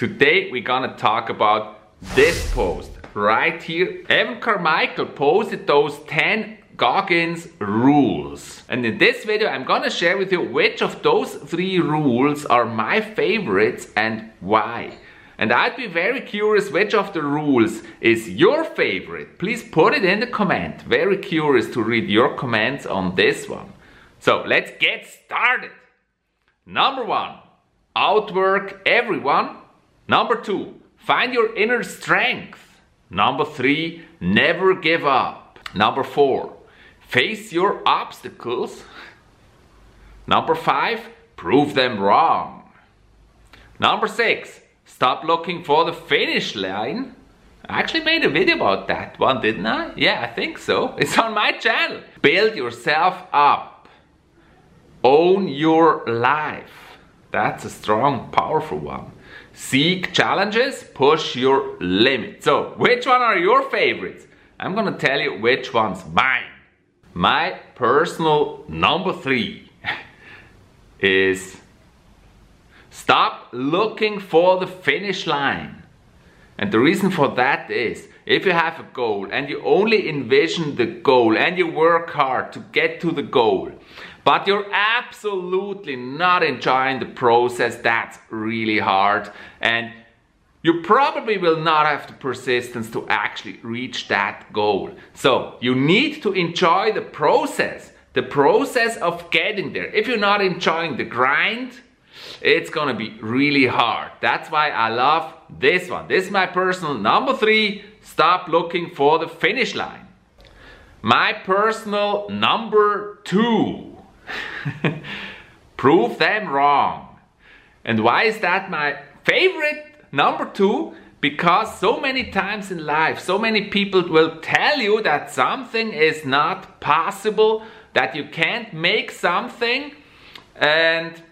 Today we're gonna talk about this post right here. Evan Carmichael posted those 10 Goggins rules. And in this video I'm gonna share with you which of those three rules are my favorites and why. And I'd be very curious which of the rules is your favorite. Please put it in the comment. Very curious to read your comments on this one. So let's get started. Number one, outwork everyone. Number two, find your inner strength. Number three, never give up. Number four, face your obstacles. Number five, prove them wrong. Number six, stop looking for the finish line. I actually made a video about that one, didn't I? Yeah, I think so. It's on my channel. Build yourself up. Own your life. That's a strong, powerful one. Seek challenges, push your limits. So, which one are your favorites? I'm gonna tell you which one's mine. My personal number three is stop looking for the finish line. And the reason for that is if you have a goal and you only envision the goal and you work hard to get to the goal, but you're absolutely not enjoying the process, that's really hard. And you probably will not have the persistence to actually reach that goal. So you need to enjoy the process, the process of getting there. If you're not enjoying the grind, it's gonna be really hard. That's why I love this one. This is my personal number three. Stop looking for the finish line. My personal number two Prove them wrong. And why is that my favorite number two? Because so many times in life, so many people will tell you that something is not possible, that you can't make something, and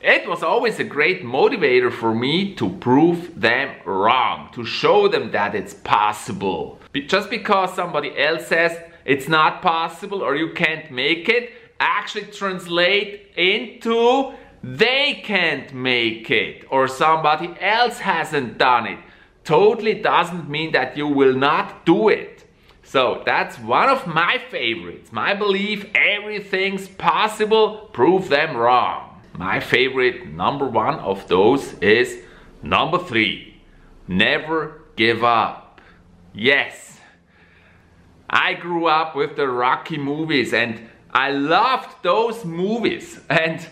it was always a great motivator for me to prove them wrong, to show them that it's possible. Just because somebody else says it's not possible or you can't make it. Actually translate into they can't make it or somebody else hasn't done it. Totally doesn't mean that you will not do it. So that's one of my favorites. My belief everything's possible. Prove them wrong. My favorite number one of those is number three. Never give up. Yes I grew up with the Rocky movies and I loved those movies. And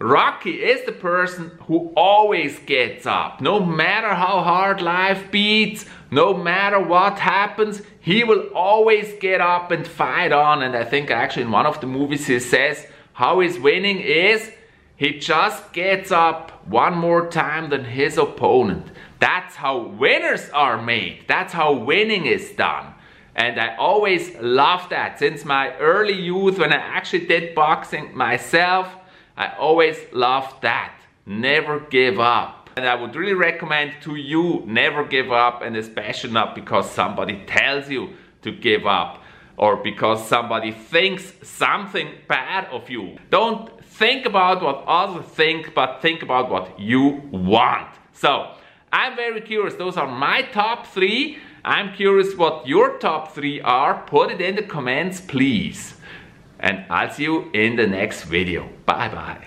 Rocky is the person who always gets up. No matter how hard life beats, no matter what happens, he will always get up and fight on. And I think actually in one of the movies he says how he's winning is he just gets up one more time than his opponent. That's how winners are made. That's how winning is done. And I always loved that since my early youth when I actually did boxing myself. I always loved that. Never give up. And I would really recommend to you never give up and especially not because somebody tells you to give up or because somebody thinks something bad of you. Don't think about what others think but think about what you want. So I'm very curious. Those are my top three. I'm curious what your top three are. Put it in the comments, please. And I'll see you in the next video. Bye bye.